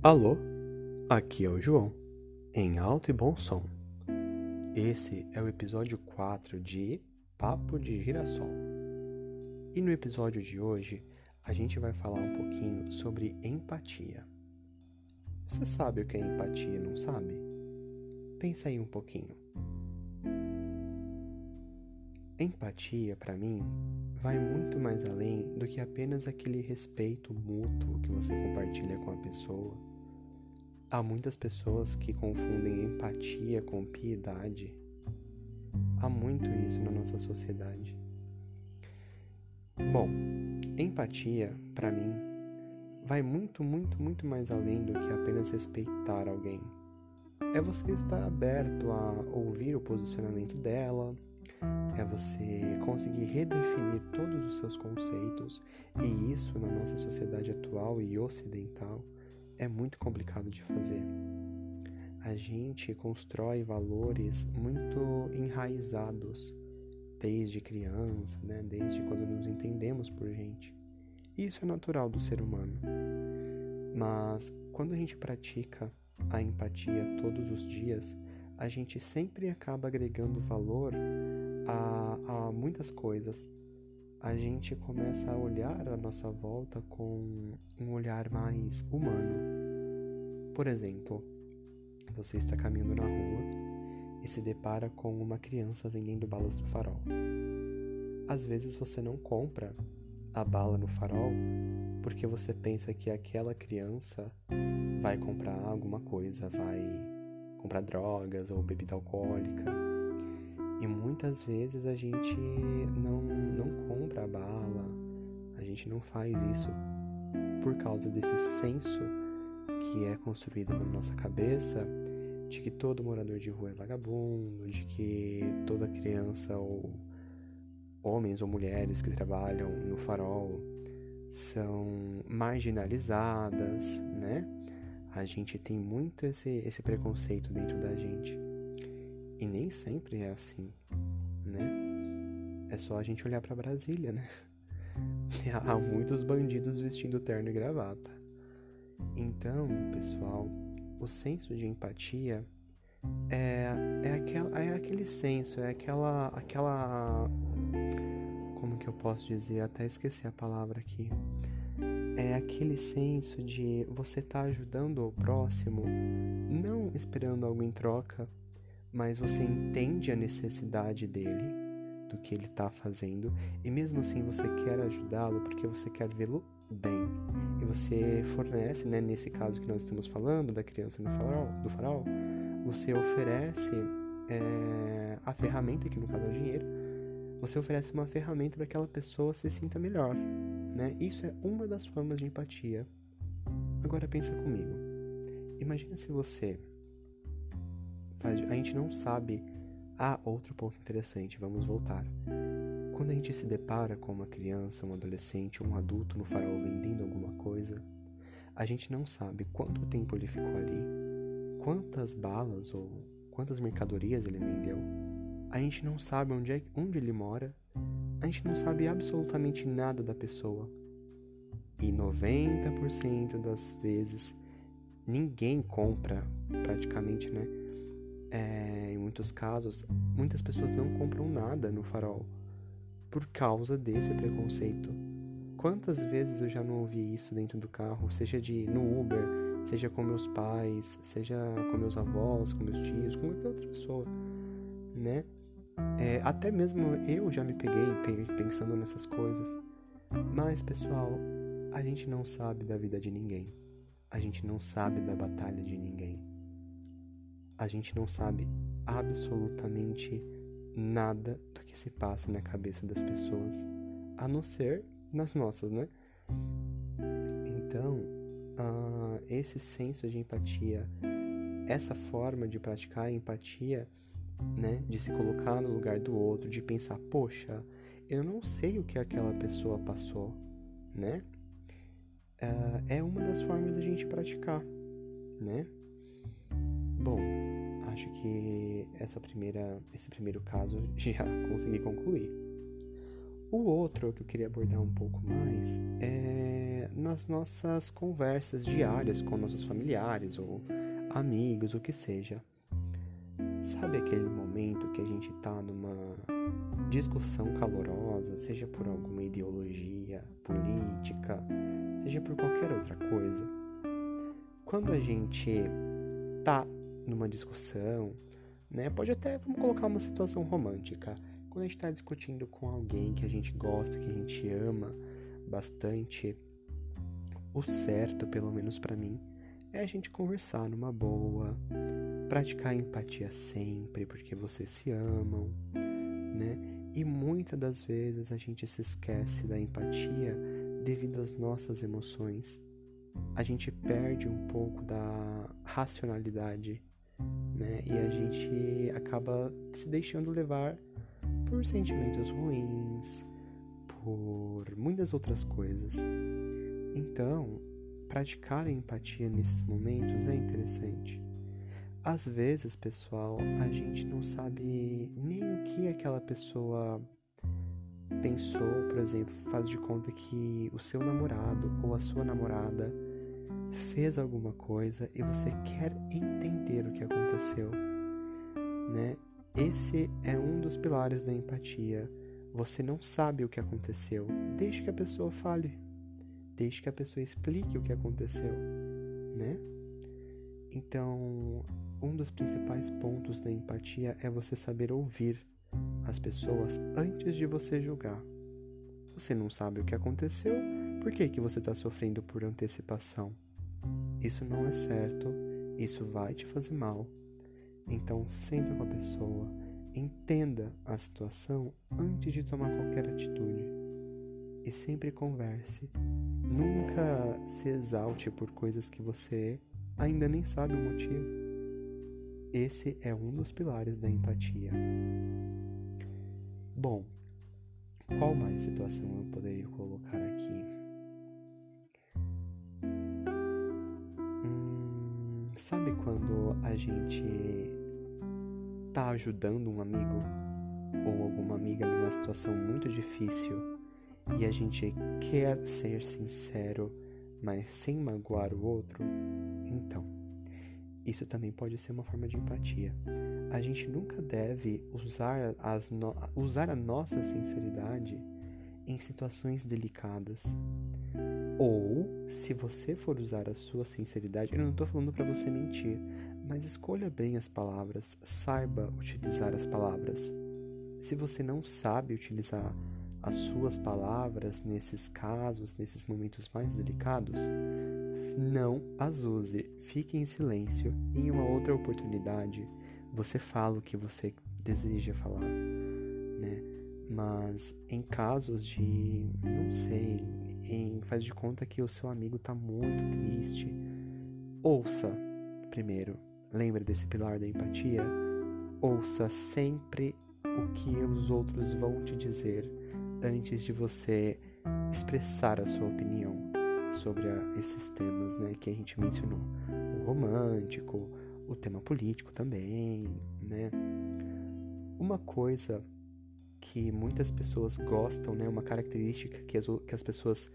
Alô, aqui é o João, em alto e bom som. Esse é o episódio 4 de Papo de Girassol. E no episódio de hoje, a gente vai falar um pouquinho sobre empatia. Você sabe o que é empatia, não sabe? Pensa aí um pouquinho. Empatia, para mim, vai muito mais além do que apenas aquele respeito mútuo que você compartilha com a pessoa. Há muitas pessoas que confundem empatia com piedade. Há muito isso na nossa sociedade. Bom, empatia, para mim, vai muito, muito, muito mais além do que apenas respeitar alguém. É você estar aberto a ouvir o posicionamento dela, é você conseguir redefinir todos os seus conceitos, e isso na nossa sociedade atual e ocidental é muito complicado de fazer. A gente constrói valores muito enraizados desde criança, né? desde quando nos entendemos por gente. Isso é natural do ser humano. Mas quando a gente pratica a empatia todos os dias, a gente sempre acaba agregando valor a, a muitas coisas. A gente começa a olhar a nossa volta com um olhar mais humano. Por exemplo, você está caminhando na rua e se depara com uma criança vendendo balas no farol. Às vezes você não compra a bala no farol porque você pensa que aquela criança vai comprar alguma coisa, vai comprar drogas ou bebida alcoólica. E muitas vezes a gente não, não compra a bala, a gente não faz isso por causa desse senso que é construído na nossa cabeça de que todo morador de rua é vagabundo, de que toda criança ou homens ou mulheres que trabalham no farol são marginalizadas, né? A gente tem muito esse, esse preconceito dentro da gente. E nem sempre é assim, né? É só a gente olhar para Brasília, né? Há muitos bandidos vestindo terno e gravata. Então, pessoal, o senso de empatia é, é, é aquele senso, é aquela, aquela. Como que eu posso dizer? Até esqueci a palavra aqui. É aquele senso de você estar tá ajudando o próximo, não esperando algo em troca, mas você entende a necessidade dele, do que ele está fazendo, e mesmo assim você quer ajudá-lo porque você quer vê-lo bem. E você fornece, né, nesse caso que nós estamos falando, da criança no farol, do farol, você oferece é, a ferramenta, que no caso é o dinheiro, você oferece uma ferramenta para que aquela pessoa se sinta melhor. Né? Isso é uma das formas de empatia. Agora pensa comigo. Imagina se você. A gente não sabe. Ah, outro ponto interessante, vamos voltar. Quando a gente se depara com uma criança, um adolescente, um adulto no farol vendendo alguma coisa, a gente não sabe quanto tempo ele ficou ali, quantas balas ou quantas mercadorias ele vendeu. A gente não sabe onde, é, onde ele mora. A gente não sabe absolutamente nada da pessoa. E 90% das vezes ninguém compra, praticamente, né? É, em muitos casos, muitas pessoas não compram nada no farol por causa desse preconceito. Quantas vezes eu já não ouvi isso dentro do carro, seja de no Uber, seja com meus pais, seja com meus avós, com meus tios, com qualquer outra pessoa, né? É, até mesmo eu já me peguei pensando nessas coisas. Mas, pessoal, a gente não sabe da vida de ninguém. A gente não sabe da batalha de ninguém. A gente não sabe absolutamente nada do que se passa na cabeça das pessoas, a não ser nas nossas, né? Então, uh, esse senso de empatia, essa forma de praticar a empatia, né, de se colocar no lugar do outro, de pensar, poxa, eu não sei o que aquela pessoa passou, né? Uh, é uma das formas da gente praticar, né? Bom, acho que essa primeira, esse primeiro caso já consegui concluir. O outro que eu queria abordar um pouco mais é nas nossas conversas diárias com nossos familiares ou amigos, o que seja. Sabe aquele momento que a gente tá numa discussão calorosa, seja por alguma ideologia política, seja por qualquer outra coisa? Quando a gente tá numa discussão, né? Pode até, vamos colocar uma situação romântica. Quando a gente está discutindo com alguém que a gente gosta, que a gente ama bastante, o certo, pelo menos para mim, é a gente conversar numa boa, praticar empatia sempre, porque vocês se amam, né? E muitas das vezes a gente se esquece da empatia devido às nossas emoções. A gente perde um pouco da racionalidade, né? E a gente acaba se deixando levar por sentimentos ruins, por muitas outras coisas. Então, praticar a empatia nesses momentos é interessante. Às vezes, pessoal, a gente não sabe nem o que aquela pessoa pensou, por exemplo, faz de conta que o seu namorado ou a sua namorada fez alguma coisa e você quer entender o que aconteceu, né? Esse é um dos pilares da empatia. Você não sabe o que aconteceu. Deixe que a pessoa fale. Deixe que a pessoa explique o que aconteceu, né? Então, um dos principais pontos da empatia é você saber ouvir as pessoas antes de você julgar. Você não sabe o que aconteceu, por que, que você está sofrendo por antecipação? Isso não é certo, isso vai te fazer mal. Então, senta com a pessoa, entenda a situação antes de tomar qualquer atitude. E sempre converse. Nunca se exalte por coisas que você ainda nem sabe o motivo. Esse é um dos pilares da empatia. Bom, qual mais situação eu poderia colocar aqui? Sabe quando a gente tá ajudando um amigo ou alguma amiga numa situação muito difícil e a gente quer ser sincero, mas sem magoar o outro? Então, isso também pode ser uma forma de empatia. A gente nunca deve usar, as no... usar a nossa sinceridade em situações delicadas. Ou, se você for usar a sua sinceridade, eu não estou falando para você mentir, mas escolha bem as palavras, saiba utilizar as palavras. Se você não sabe utilizar as suas palavras nesses casos, nesses momentos mais delicados, não as use. Fique em silêncio. Em uma outra oportunidade, você fala o que você deseja falar, né? Mas em casos de, não sei, em faz de conta que o seu amigo está muito triste, ouça primeiro. Lembre desse pilar da empatia? Ouça sempre o que os outros vão te dizer antes de você expressar a sua opinião sobre a, esses temas, né, que a gente mencionou. O romântico, o tema político também, né? Uma coisa que muitas pessoas gostam, né? Uma característica que as, que as pessoas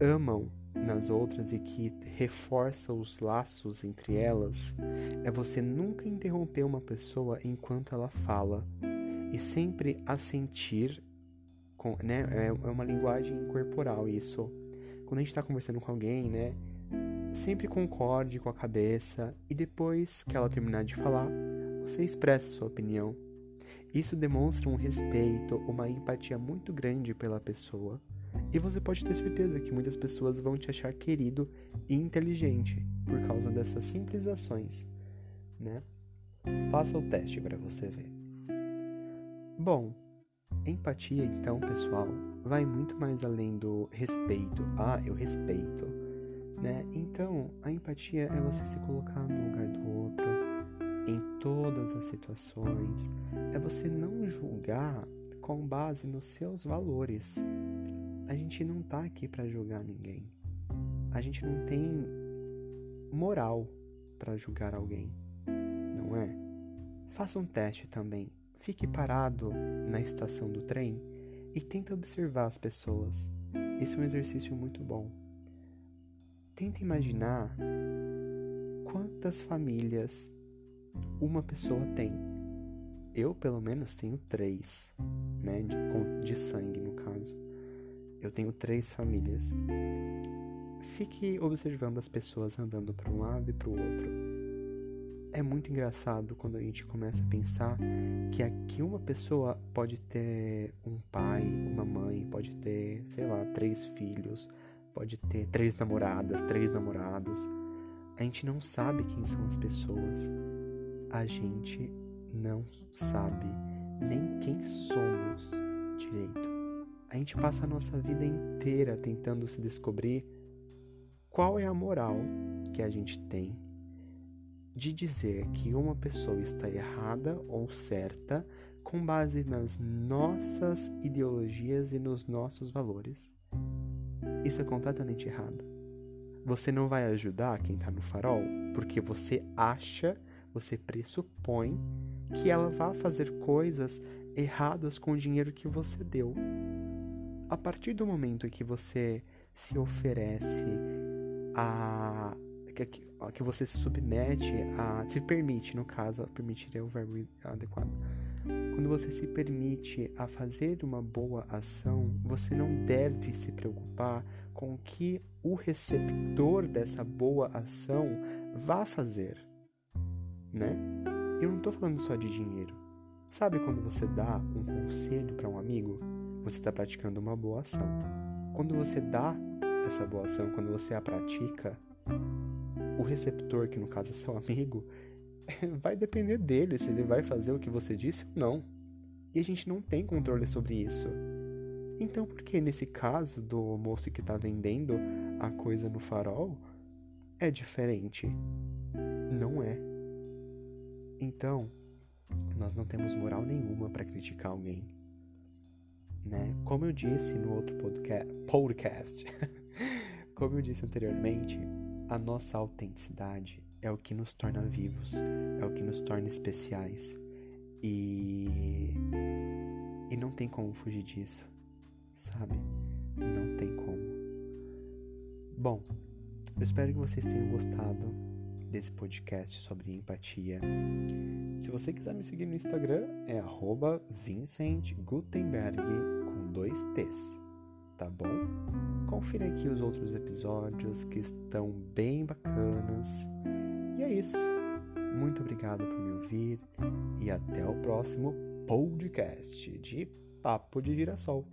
amam nas outras e que reforça os laços entre elas é você nunca interromper uma pessoa enquanto ela fala e sempre assentir com, né? É, é uma linguagem corporal isso. Quando a gente está conversando com alguém, né? Sempre concorde com a cabeça e depois que ela terminar de falar, você expressa sua opinião isso demonstra um respeito, uma empatia muito grande pela pessoa. E você pode ter certeza que muitas pessoas vão te achar querido e inteligente por causa dessas simples ações, né? Faça o teste para você ver. Bom, empatia então, pessoal, vai muito mais além do respeito. Ah, eu respeito, né? Então, a empatia é você se colocar no lugar do outro, em todas as situações é você não julgar com base nos seus valores. A gente não tá aqui para julgar ninguém. A gente não tem moral para julgar alguém, não é? Faça um teste também. Fique parado na estação do trem e tente observar as pessoas. Esse é um exercício muito bom. tenta imaginar quantas famílias uma pessoa tem. Eu, pelo menos, tenho três, né? De, de sangue, no caso. Eu tenho três famílias. Fique observando as pessoas andando para um lado e para o outro. É muito engraçado quando a gente começa a pensar que aqui uma pessoa pode ter um pai, uma mãe, pode ter, sei lá, três filhos, pode ter três namoradas, três namorados. A gente não sabe quem são as pessoas. A gente não sabe nem quem somos direito. A gente passa a nossa vida inteira tentando se descobrir qual é a moral que a gente tem de dizer que uma pessoa está errada ou certa com base nas nossas ideologias e nos nossos valores. Isso é completamente errado. Você não vai ajudar quem está no farol porque você acha, você pressupõe que ela vai fazer coisas erradas com o dinheiro que você deu a partir do momento que você se oferece a que, que você se submete a se permite, no caso, permitir é o verbo adequado. Quando você se permite a fazer uma boa ação, você não deve se preocupar com o que o receptor dessa boa ação vá fazer, né? Eu não estou falando só de dinheiro. Sabe quando você dá um conselho para um amigo? você está praticando uma boa ação. Quando você dá essa boa ação, quando você a pratica, o receptor, que no caso é seu amigo, vai depender dele se ele vai fazer o que você disse ou não. E a gente não tem controle sobre isso. Então, por que nesse caso do moço que está vendendo a coisa no farol é diferente? Não é. Então, nós não temos moral nenhuma para criticar alguém né? Como eu disse no outro podcast, como eu disse anteriormente, a nossa autenticidade é o que nos torna vivos, é o que nos torna especiais. E e não tem como fugir disso, sabe? Não tem como. Bom, eu espero que vocês tenham gostado desse podcast sobre empatia. Se você quiser me seguir no Instagram, é @vincentgutenberg com dois T's, tá bom? Confira aqui os outros episódios que estão bem bacanas. E é isso. Muito obrigado por me ouvir e até o próximo podcast de Papo de Girassol.